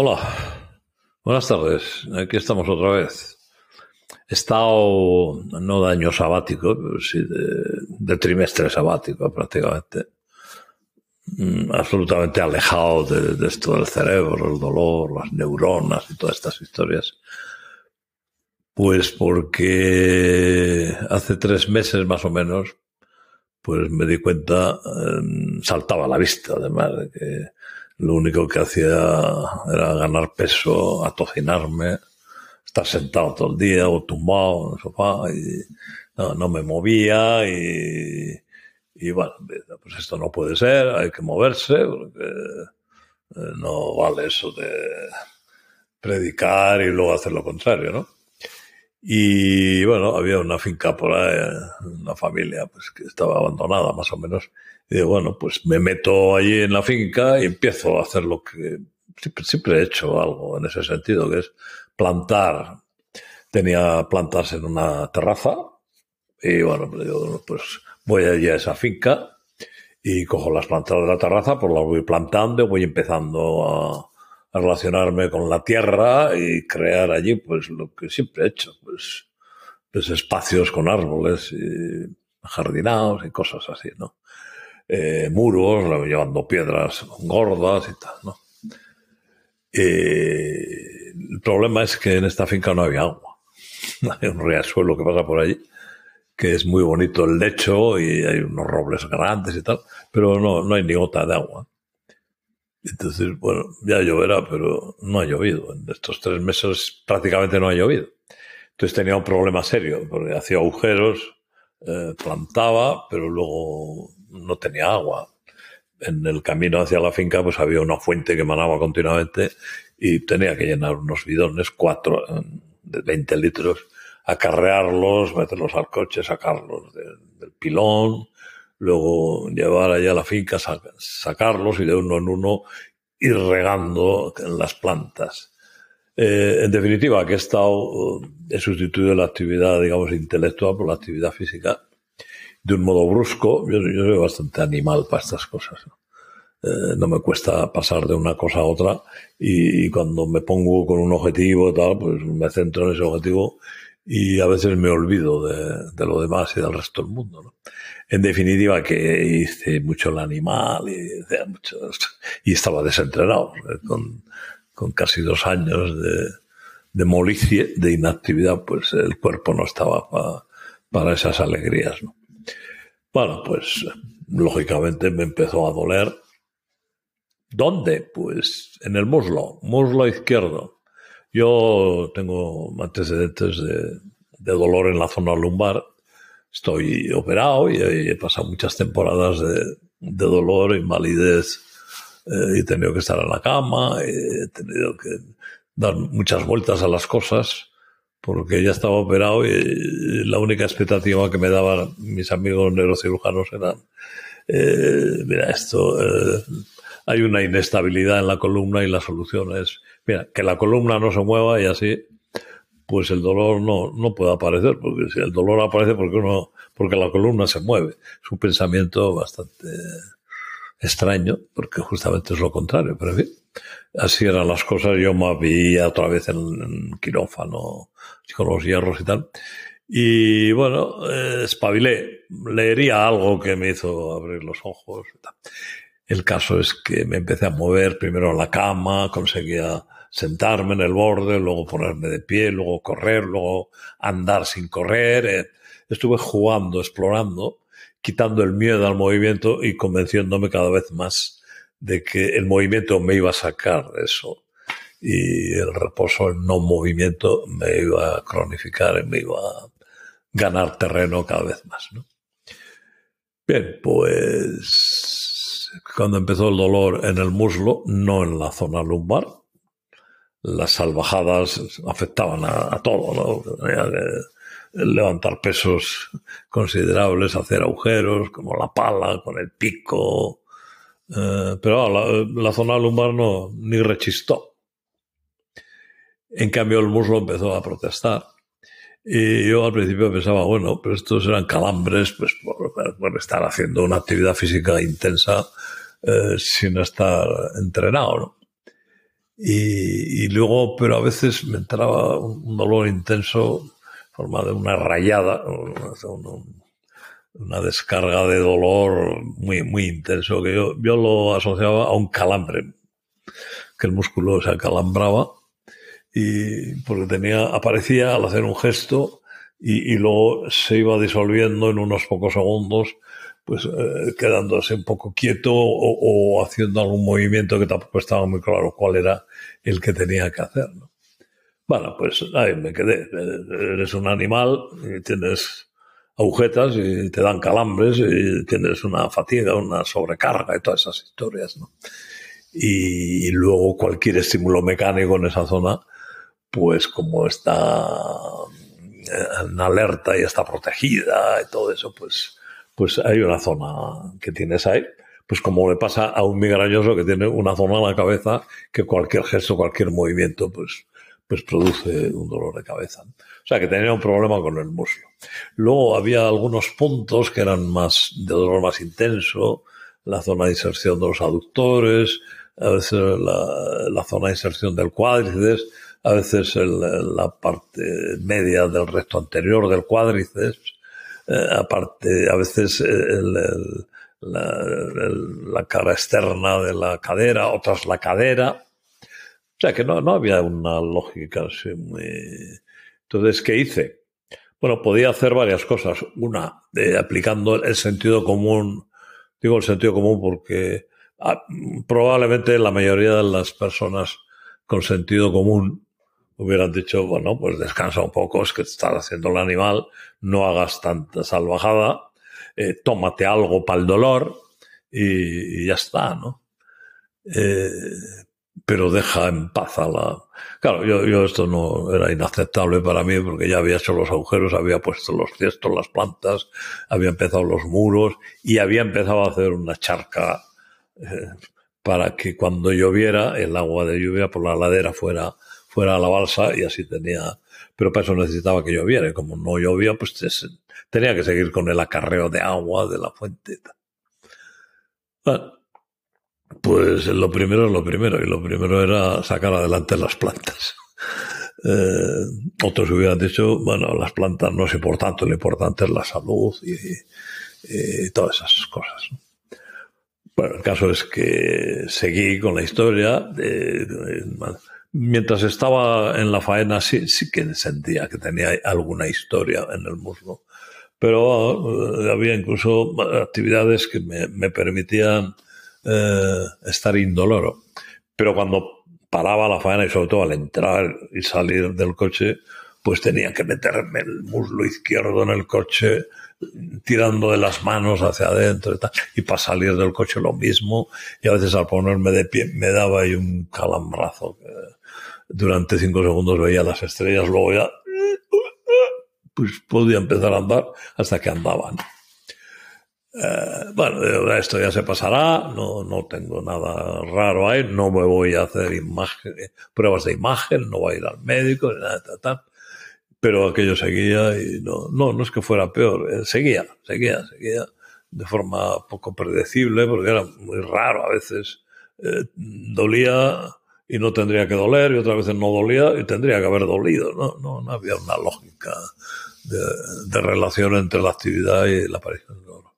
Hola, buenas tardes. Aquí estamos otra vez. He estado, no de año sabático, pero sí de, trimestre sabático prácticamente. Mm, absolutamente alejado de, esto del cerebro, el dolor, las neuronas y todas estas historias. Pues porque hace tres meses más o menos, pues me di cuenta, em, saltaba a la vista además de que lo único que hacía era ganar peso, atocinarme, estar sentado todo el día o tumbado en el sofá y no, me movía y, y, bueno, pues esto no puede ser, hay que moverse porque eh, no vale eso de predicar y luego hacer lo contrario, ¿no? Y bueno, había una finca por ahí, una familia pues que estaba abandonada más o menos y bueno, pues me meto allí en la finca y empiezo a hacer lo que siempre, he hecho algo en ese sentido, que es plantar. Tenía plantas en una terraza y bueno, pues, pues voy allí a esa finca y cojo las plantas de la terraza, pues las voy plantando voy empezando a, relacionarme con la tierra y crear allí pues lo que siempre he hecho, pues, pues espacios con árboles y jardinados y cosas así, ¿no? eh, muros, llevando piedras gordas y tal, ¿no? Eh, el problema es que en esta finca no había agua. Hay un riachuelo que pasa por allí, que es muy bonito el lecho y hay unos robles grandes y tal, pero no, no hay ni gota de agua. Entonces, bueno, ya lloverá, pero no ha llovido. En estos tres meses prácticamente no ha llovido. Entonces tenía un problema serio, porque hacía agujeros, eh, plantaba, pero luego no tenía agua. En el camino hacia la finca pues había una fuente que manaba continuamente y tenía que llenar unos bidones, cuatro de 20 litros, acarrearlos, meterlos al coche, sacarlos del pilón, luego llevar allá a la finca, sacarlos y de uno en uno ir regando las plantas. Eh, en definitiva, que he estado, he sustituido la actividad, digamos, intelectual por la actividad física de un modo brusco. Yo, soy bastante animal para estas cosas. Eh, ¿no? me cuesta pasar de una cosa a otra y, cuando me pongo con un objetivo tal, pues me centro en ese objetivo y a veces me olvido de, lo demás y del resto del mundo. ¿no? En definitiva, que hice mucho el animal y, estaba desentrenado ¿eh? con, con, casi dos años de, de molicie, de inactividad, pues el cuerpo no estaba para esas alegrías. ¿no? Bueno, pues lógicamente me empezó a doler. ¿Dónde? Pues en el muslo, muslo izquierdo. Yo tengo antecedentes de, dolor en la zona lumbar. Estoy operado y he pasado muchas temporadas de, dolor, invalidez. Eh, he tenido que estar en la cama, he tenido que dar muchas vueltas a las cosas porque ya estaba operado y la única expectativa que me daban mis amigos neurocirujanos era, eh, mira, esto, eh, hay una inestabilidad en la columna y la solución es, mira, que la columna no se mueva y así, pues el dolor no, no puede aparecer, porque si el dolor aparece porque uno, porque la columna se mueve. Es un pensamiento bastante extraño, porque justamente es lo contrario, pero en fin, así eran las cosas. Yo me vi otra vez en, quirófano con los hierros y tal. Y bueno, eh, espabilé, leería algo que me hizo abrir los ojos. El caso es que me empecé a mover primero en la cama, conseguía sentarme en el borde, luego ponerme de pie, luego correr, luego andar sin correr. Eh, estuve jugando, explorando quitando el miedo al movimiento y convenciéndome cada vez más de que el movimiento me iba a sacar de eso y el reposo, el no movimiento me iba a cronificar y me iba a ganar terreno cada vez más. Bien, pues cuando empezó el dolor en el muslo, no en la zona lumbar, las salvajadas afectaban a, todo, ¿no? levantar pesos considerables, hacer agujeros, como la pala, con el pico. Eh, pero la, zona lumbar no, ni rechistó. En cambio, el muslo empezó a protestar. Y yo al principio pensaba, bueno, pero estos eran calambres, pues por, estar haciendo una actividad física intensa eh, sin estar entrenado, Y, y, luego, pero a veces me entraba un dolor intenso, formado de una rayada, una descarga de dolor muy, muy intenso, que yo, yo lo asociaba a un calambre, que el músculo se acalambraba, y porque tenía, aparecía al hacer un gesto, y, y luego se iba disolviendo en unos pocos segundos pues eh, quedándose un poco quieto o, haciendo algún movimiento que tampoco estaba muy claro cuál era el que tenía que hacer. ¿no? Bueno, pues ahí me quedé. Eres un animal tienes agujetas y te dan calambres y tienes una fatiga, una sobrecarga y todas esas historias. ¿no? Y, y luego cualquier estímulo mecánico en esa zona, pues como está en alerta y está protegida y todo eso, pues pues hay una zona que tienes ahí, pues como le pasa a un migrañoso que tiene una zona en la cabeza que cualquier gesto, cualquier movimiento, pues, pues produce un dolor de cabeza. O sea que tenía un problema con el muslo. Luego había algunos puntos que eran más de dolor más intenso, la zona de inserción de los aductores, a veces la, zona de inserción del cuádriceps, a veces la parte media del recto anterior del cuádriceps, eh, aparte, a veces eh, el, la, cara externa de la cadera, otras la cadera. O sea que no, no había una lógica así muy... Entonces, ¿qué hice? Bueno, podía hacer varias cosas. Una, eh, aplicando el sentido común, digo el sentido común porque ah, probablemente la mayoría de las personas con sentido común hubieran dicho, bueno, pues descansa un poco, es que estás haciendo el animal, no hagas tanta salvajada, eh, tómate algo para el dolor y, ya está, ¿no? Eh, pero deja en paz a la... Claro, yo, yo esto no era inaceptable para mí porque ya había hecho los agujeros, había puesto los cestos, las plantas, había empezado los muros y había empezado a hacer una charca eh, para que cuando lloviera el agua de lluvia por la ladera fuera fuera a la balsa y así tenía, pero para eso necesitaba que lloviera y como no llovía, pues tenía que seguir con el acarreo de agua de la fuente. Bueno, pues lo primero es lo primero y lo primero era sacar adelante las plantas. Eh, otros hubieran dicho, bueno, las plantas no es importante, lo importante es la salud y, todas esas cosas. Bueno, el caso es que seguí con la historia. De, mientras estaba en la faena sí, sí que sentía que tenía alguna historia en el muslo. Pero uh, había incluso actividades que me, permitían eh, estar indoloro. Pero cuando paraba la faena y sobre todo al entrar y salir del coche, pues tenía que meterme el muslo izquierdo en el coche, tirando de las manos hacia adentro y tal. Y para salir del coche lo mismo. Y a veces al ponerme de pie me daba ahí un calambrazo. Que, durante cinco segundos veía las estrellas, luego ya pues podía empezar a andar hasta que andaban. Eh, bueno, esto ya se pasará, no, no tengo nada raro ahí, no me voy a hacer imagen, pruebas de imagen, no voy a ir al médico, ni nada, tal, tal. Pero aquello seguía y no, no, no es que fuera peor, eh, seguía, seguía, seguía de forma poco predecible, porque era muy raro a veces. Eh, dolía y no tendría que doler, y otras veces no dolía y tendría que haber dolido. No, no, no había una lógica de, de, relación entre la actividad y la aparición del dolor.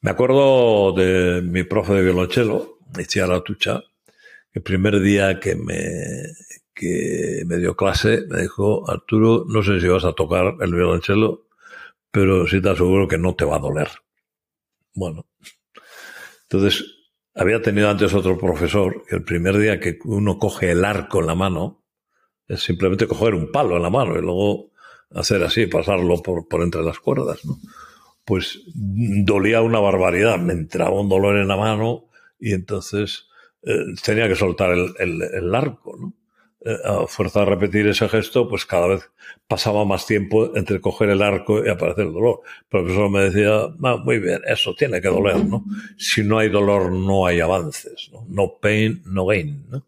Me acuerdo de mi profe de violonchelo, Itziar Tucha, el primer día que me, que me dio clase me dijo, Arturo, no sé si vas a tocar el violonchelo, pero sí te aseguro que no te va a doler. Bueno, entonces había tenido antes otro profesor que el primer día que uno coge el arco en la mano, es simplemente coger un palo en la mano y luego hacer así, pasarlo por, por entre las cuerdas, ¿no? Pues dolía una barbaridad, me entraba un dolor en la mano y entonces eh, tenía que soltar el, el, el arco, ¿no? Eh, a fuerza de repetir ese gesto, pues cada vez pasaba más tiempo entre coger el arco y aparecer el dolor. El profesor me decía, ah, muy bien, eso tiene que doler, ¿no? Si no hay dolor, no hay avances, ¿no? No pain, no gain, ¿no?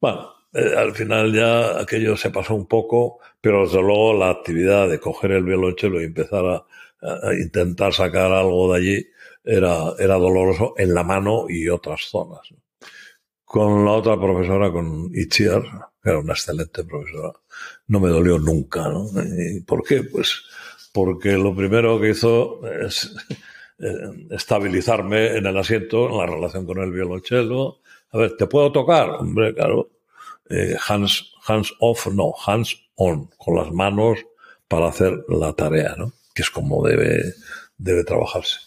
Bueno, eh, al final ya aquello se pasó un poco, pero desde luego la actividad de coger el violonchelo y empezar a, a intentar sacar algo de allí era, era doloroso en la mano y otras zonas. ¿no? Con la otra profesora, con Itziar, que era una excelente profesora, no me dolió nunca, ¿no? ¿Y ¿Por qué? Pues porque lo primero que hizo es eh, estabilizarme en el asiento, en la relación con el violonchelo. A ver, ¿te puedo tocar? Hombre, claro. Eh, hands, hands off, no, hands on, con las manos para hacer la tarea, ¿no? Que es como debe, debe trabajarse.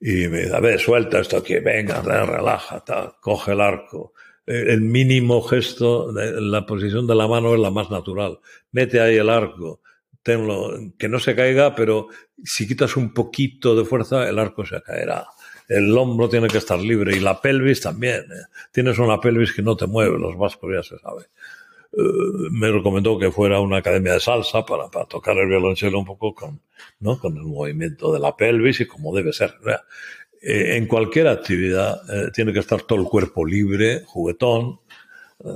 Y me dice, a ver, suelta esto aquí, venga, relaja, coge el arco. Eh, el mínimo gesto, la posición de la mano es la más natural. Mete ahí el arco, tenlo, que no se caiga, pero si quitas un poquito de fuerza, el arco se caerá. El hombro tiene que estar libre y la pelvis también. ¿eh? Tienes una pelvis que no te mueve, los vascos ya se. Eh, me recomendó que fuera a una academia de salsa para, para, tocar el violonchelo un poco con, ¿no? con el movimiento de la pelvis y como debe ser. Eh, en cualquier actividad eh, tiene que estar todo el cuerpo libre, juguetón,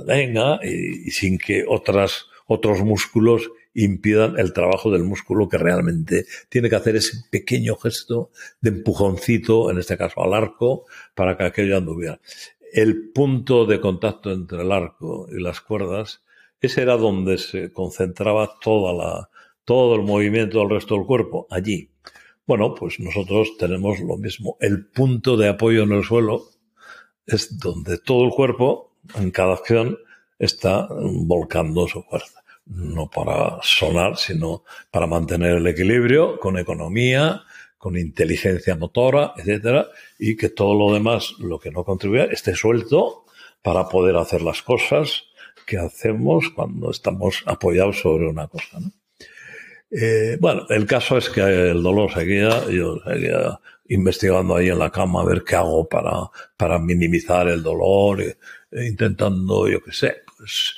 venga, y, y, sin que otras, otros músculos impidan el trabajo del músculo que realmente tiene que hacer ese pequeño gesto de empujoncito, en este caso al arco, para que aquello anduviera. El punto de contacto entre el arco y las cuerdas ese era donde se concentraba toda la, todo el movimiento del resto del cuerpo, allí. Bueno, pues nosotros tenemos lo mismo. El punto de apoyo en el suelo es donde todo el cuerpo, en cada acción, está volcando su fuerza. No para sonar, sino para mantener el equilibrio con economía, con inteligencia motora, etcétera, y que todo lo demás, lo que no contribuye, esté suelto para poder hacer las cosas que hacemos cuando estamos apoyados sobre una cosa. ¿no? Eh, bueno, el caso es que el dolor seguía, yo seguía investigando ahí en la cama a ver qué hago para, para minimizar el dolor, e, e intentando, yo qué sé, pues,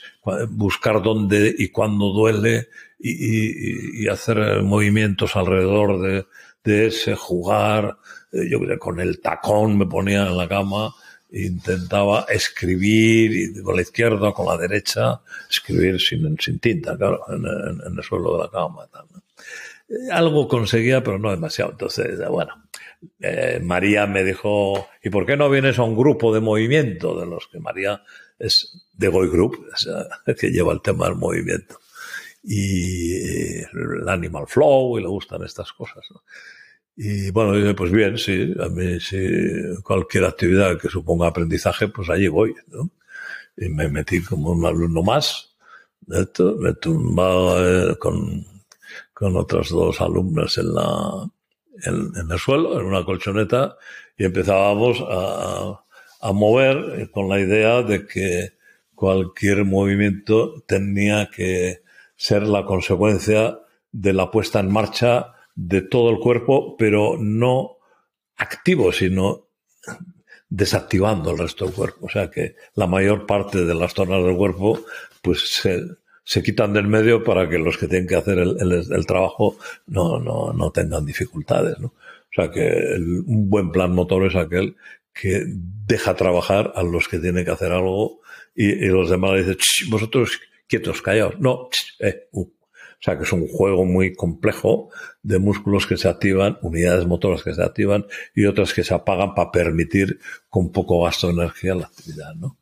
buscar dónde y cuándo duele y, hacer movimientos alrededor de, de ese, jugar, eh, yo qué sé, con el tacón me ponía en la cama intentaba escribir con la izquierda, con la derecha, escribir sin, sin tinta, claro, en, el suelo de la cama. Eh, algo conseguía, pero no demasiado. Entonces, bueno, eh, María me dijo, ¿y por qué no vienes a un grupo de movimiento? De los que María es de Goy Group, que lleva el tema del movimiento. Y el Animal Flow, y le gustan estas cosas. Y bueno, pues bien, sí, a mí sí, cualquier actividad que suponga aprendizaje, pues allí voy, ¿no? Y me metí como un alumno más, esto, me tumbaba eh, con, con otras dos alumnas en la, en, en, el suelo, en una colchoneta, y empezábamos a, a mover con la idea de que cualquier movimiento tenía que ser la consecuencia de la puesta en marcha de todo el cuerpo, pero no activo, sino desactivando el resto del cuerpo. O sea que la mayor parte de las zonas del cuerpo pues se, se quitan del medio para que los que tienen que hacer el, el, el trabajo no, no, no, tengan dificultades. ¿no? O sea que el, un buen plan motor es aquel que deja trabajar a los que tienen que hacer algo y, los demás dicen, vosotros quietos, callaos. No, eh, uh, o sea que es un juego muy complejo de músculos que se activan, unidades motoras que se activan y otras que se apagan para permitir con poco gasto de energía la actividad, ¿no?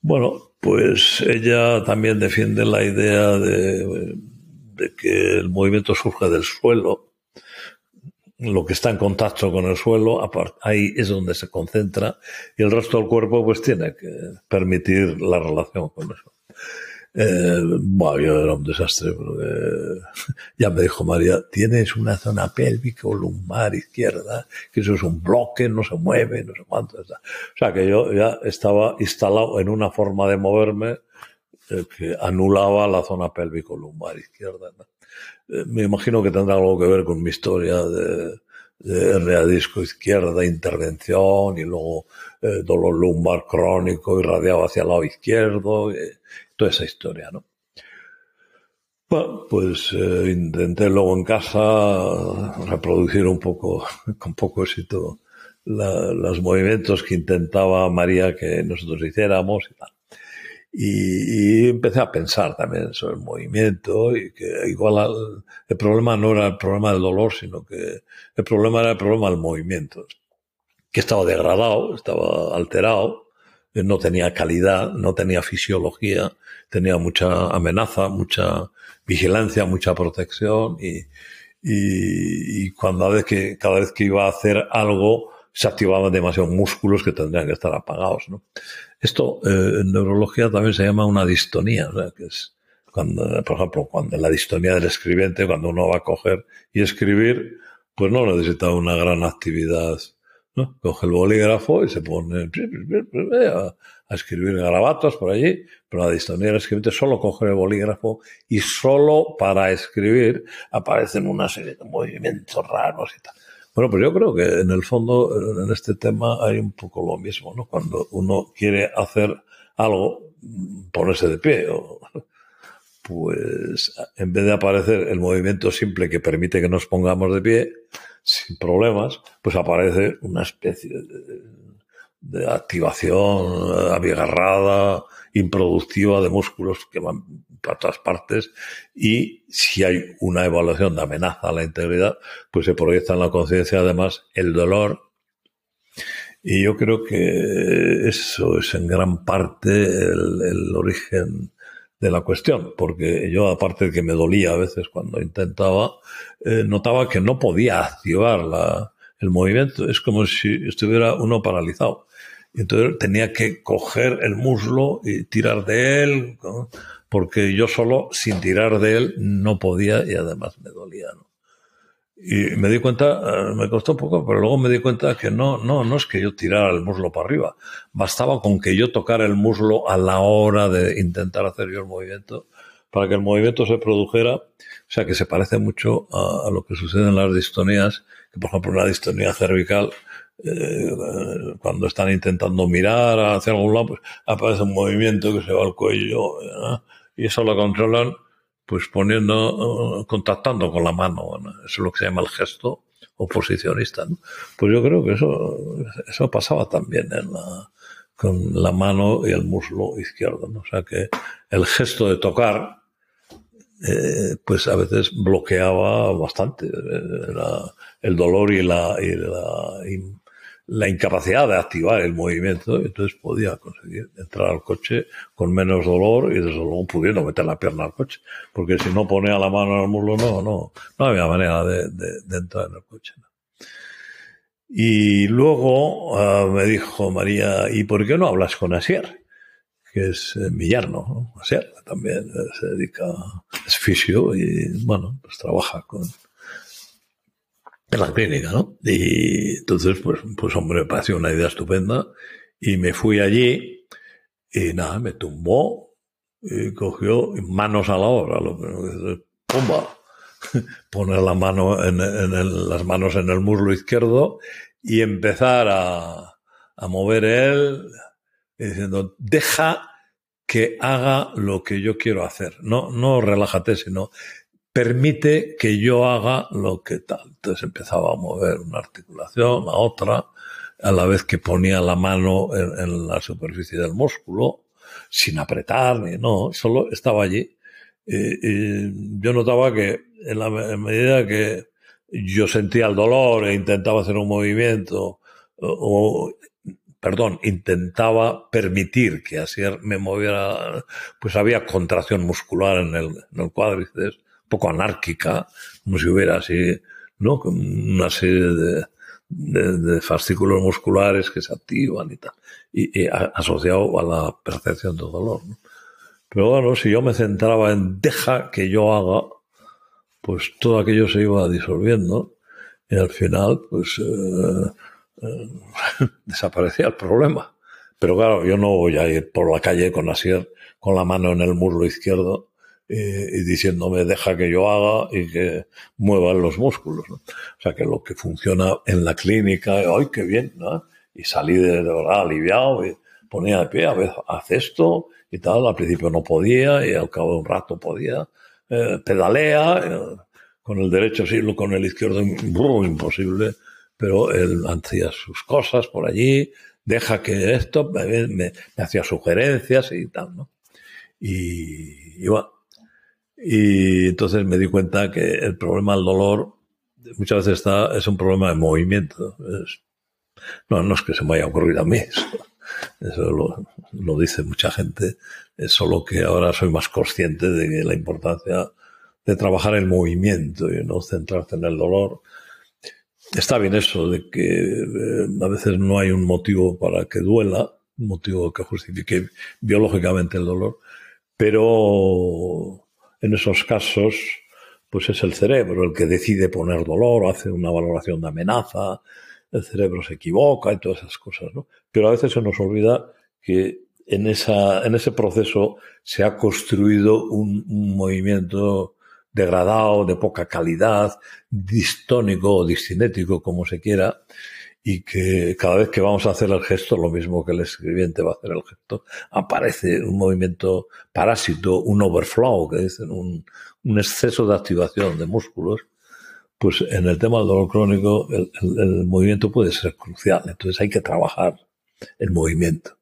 Bueno, pues ella también defiende la idea de, que el movimiento surge del suelo, lo que está en contacto con el suelo, ahí es donde se concentra y el resto del cuerpo pues tiene que permitir la relación con eso. Eh, bueno, yo era un desastre, porque ya me dijo María, tienes una zona pélvica lumbar izquierda, que eso es un bloque, no se mueve, no sé cuánto está. O sea que yo ya estaba instalado en una forma de moverme eh, que anulaba la zona pélvico lumbar izquierda. ¿no? Eh, me imagino que tendrá algo que ver con mi historia de, de hernia disco izquierda, intervención y luego eh, dolor lumbar crónico irradiado hacia el lado izquierdo. Eh, toda esa historia, ¿no? Bueno, pues eh, intenté luego en casa reproducir un poco, con poco éxito, la, los movimientos que intentaba María que nosotros hiciéramos y tal. Y, empecé a pensar también sobre el movimiento y que igual al, el problema no era el problema del dolor, sino que el problema era el problema del movimiento, que estaba degradado, estaba alterado, no tenía calidad, no tenía fisiología, tenía mucha amenaza, mucha vigilancia, mucha protección y, y, cuando vez que, cada vez que iba a hacer algo se activaban demasiados músculos que tendrían que estar apagados. ¿no? Esto eh, en neurología también se llama una distonía, que es cuando, por ejemplo, cuando la distonía del escribiente, cuando uno va a coger y escribir, pues no necesita una gran actividad. Coge el bolígrafo y se pone a, a escribir garabatos por allí, pero la distonía del escribiente solo coge el bolígrafo y solo para escribir aparecen una serie de movimientos raros y tal. Bueno, pues yo creo que en el fondo, en este tema hay un poco lo mismo, ¿no? Cuando uno quiere hacer algo, ponerse de pie, pues en vez de aparecer el movimiento simple que permite que nos pongamos de pie, sin problemas, pues aparece una especie de, activación abigarrada, improductiva de músculos que van para todas partes y si hay una evaluación de amenaza a la integridad, pues se proyecta en la conciencia además el dolor. Y yo creo que eso es en gran parte el, origen de la cuestión, porque yo aparte de que me dolía a veces cuando intentaba, eh, notaba que no podía activar la, el movimiento, es como si estuviera uno paralizado. Entonces tenía que coger el muslo y tirar de él, porque yo solo, sin tirar de él, no podía y además me dolía. Y me di cuenta, eh, me costó un poco, pero luego me di cuenta que no, no, no es que yo tirara el muslo para arriba. Bastaba con que yo tocara el muslo a la hora de intentar hacer yo el movimiento, para que el movimiento se produjera. O sea, que se parece mucho a, lo que sucede en las distonías, que por ejemplo una distonía cervical, eh, cuando están intentando mirar hacia algún lado, pues aparece un movimiento que se va al cuello y eso lo controlan pues poniendo, contactando con la mano. Eso es lo que se llama el gesto oposicionista. Pues yo creo que eso, eso pasaba también en la, con la mano y el muslo izquierdo. ¿no? O sea que el gesto de tocar, eh, pues a veces bloqueaba bastante eh, el dolor y la, y la la incapacidad de activar el movimiento, entonces podía conseguir entrar al coche con menos dolor y desde luego pudiendo meter la pierna al coche, porque si no ponía la mano el muslo, no, no, no había manera de, de, entrar en el coche. Y luego ah, me dijo María, ¿y por qué no hablas con Asier? Que es eh, mi yerno, Asier también eh, se dedica, es fisio y bueno, pues trabaja con, en la clínica, ¿no? Y entonces, pues, pues hombre, me pareció una idea estupenda y me fui allí y nada, me tumbó y cogió manos a la obra, lo que pumba, poner la mano en, en las manos en el muslo izquierdo y empezar a, a mover él diciendo, deja que haga lo que yo quiero hacer. No, no relájate, sino permite que yo haga lo que tal. Entonces empezaba a mover una articulación, a otra, a la vez que ponía la mano en, la superficie del músculo, sin apretar ni no, solo estaba allí. Yo notaba que en la medida que yo sentía el dolor e intentaba hacer un movimiento, o, perdón, intentaba permitir que así me moviera, pues había contracción muscular en en el cuádriceps poco anárquica, como si hubiera así, ¿no? Una serie de, fascículos musculares que se activan y tal, y, asociado a la percepción de dolor. ¿no? Pero bueno, si yo me centraba en deja que yo haga, pues todo aquello se iba disolviendo y al final, pues eh, eh, desaparecía el problema. Pero claro, yo no voy a ir por la calle con Asier con la mano en el muslo izquierdo eh, y diciéndome deja que yo haga y que muevan los músculos. ¿no? O sea que lo que funciona en la clínica, ¡ay, qué bien! ¿no? Y salí de, verdad aliviado y ponía de pie, a ver, haz esto y tal. Al principio no podía y al cabo de un rato podía. Eh, pedalea, eh, con el derecho sí, con el izquierdo imposible, pero él hacía sus cosas por allí, deja que esto, me, me, hacía sugerencias y tal, ¿no? Y, y bueno, y entonces me di cuenta que el problema del dolor muchas veces está, es un problema de movimiento. no, no es que se me haya ocurrido a mí, Eso lo, dice mucha gente, es solo que ahora soy más consciente de la importancia de trabajar el movimiento y no centrarte en el dolor. Está bien eso de que eh, a veces no hay un motivo para que duela, un motivo que justifique biológicamente el dolor, pero en esos casos, pues es el cerebro el que decide poner dolor hace una valoración de amenaza, el cerebro se equivoca y todas esas cosas, ¿no? Pero a veces se nos olvida que en, esa, en ese proceso se ha construido un, movimiento degradado, de poca calidad, distónico o discinético, como se quiera, y que cada vez que vamos a hacer el gesto, lo mismo que el escribiente va a hacer el gesto, aparece un movimiento parásito, un overflow, que dicen, un, un exceso de activación de músculos, pues en el tema del dolor crónico el, movimiento puede ser crucial. Entonces hay que trabajar el movimiento.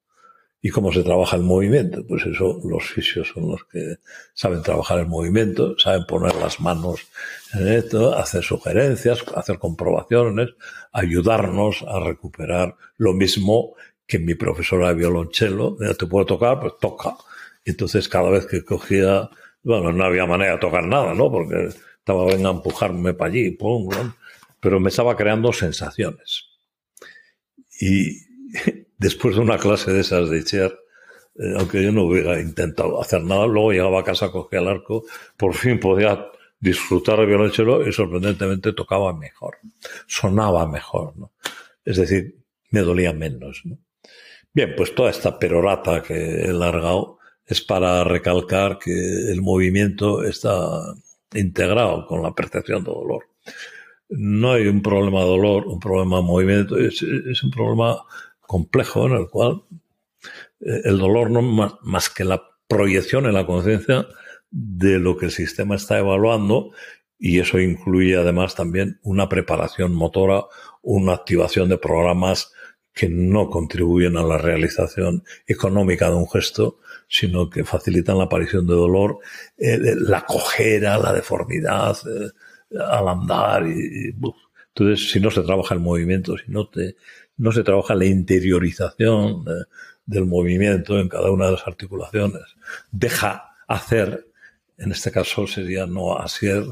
¿Y cómo se trabaja el movimiento? Pues eso los fisios son los que saben trabajar el movimiento, saben poner las manos en esto, hacer sugerencias, hacer comprobaciones, ayudarnos a recuperar lo mismo que mi profesora de violonchelo, te puedo tocar, pues toca. Entonces cada vez que cogía, bueno, no había manera de tocar nada, ¿no? Porque estaba venga empujarme para allí, pum, pero me estaba creando sensaciones. Y después de una clase de esas de Cher, eh, aunque yo no hubiera intentado hacer nada, luego llegaba a casa, cogía el arco, por fin podía disfrutar el violonchelo y sorprendentemente tocaba mejor, sonaba mejor, ¿no? Es decir, me dolía menos, ¿no? Bien, pues toda esta perorata que he largado es para recalcar que el movimiento está integrado con la percepción de dolor. No hay un problema de dolor, un problema de movimiento, es, un problema complejo en el cual eh, el dolor no más, que la proyección en la conciencia de lo que el sistema está evaluando y eso incluye además también una preparación motora, una activación de programas que no contribuyen a la realización económica de un gesto, sino que facilitan la aparición de dolor, eh, la cojera, la deformidad eh, al andar. Y, entonces, si no se trabaja el movimiento, si no, te, no se trabaja la interiorización del movimiento en cada una de las articulaciones, deja hacer, en este caso sería no hacer,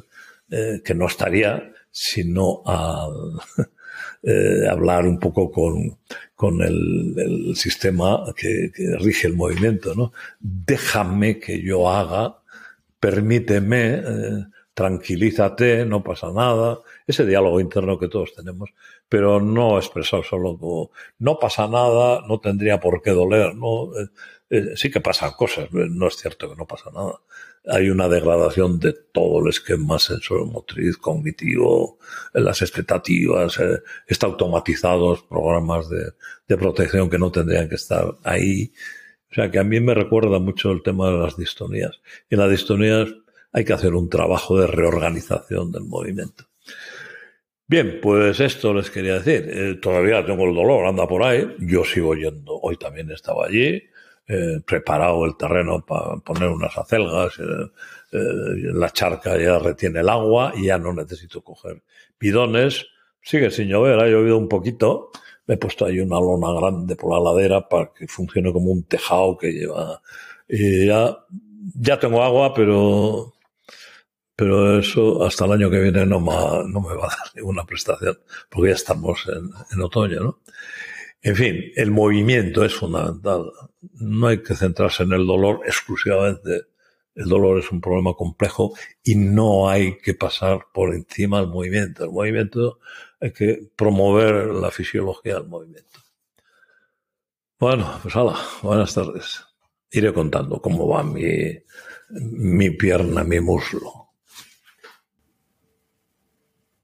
eh, que no estaría, sino al hablar un poco con, el, sistema que, rige el movimiento, ¿no? Déjame que yo haga, permíteme, eh, tranquilízate, no pasa nada. Ese diálogo interno que todos tenemos, pero no expresar solo como no pasa nada, no tendría por qué doler, no. Eh, eh, sí que pasan cosas, no es cierto que no pasa nada hay una degradación de todo el esquema motriz, cognitivo, las expectativas, eh, está automatizados programas de, protección que no tendrían que estar ahí. O sea que a mí me recuerda mucho el tema de las distonías. Y las distonías hay que hacer un trabajo de reorganización del movimiento. Bien, pues esto les quería decir. Eh, todavía tengo el dolor, anda por ahí. Yo sigo yendo. Hoy también estaba allí eh, preparado el terreno para poner unas acelgas, eh, eh, la charca ya retiene el agua y ya no necesito coger bidones. Sigue sin llover, ha llovido un poquito. Me he puesto ahí una lona grande por la ladera para que funcione como un tejado que lleva. Y ya, ya tengo agua, pero, pero eso hasta el año que viene no, me, no me va a dar ninguna prestación, porque ya estamos en, en otoño, ¿no? En fin, el movimiento es fundamental. No hay que centrarse en el dolor exclusivamente. El dolor es un problema complejo y no hay que pasar por encima del movimiento. El movimiento hay que promover la fisiología del movimiento. Bueno, pues hola, buenas tardes. Iré contando cómo va mi, mi pierna, mi muslo.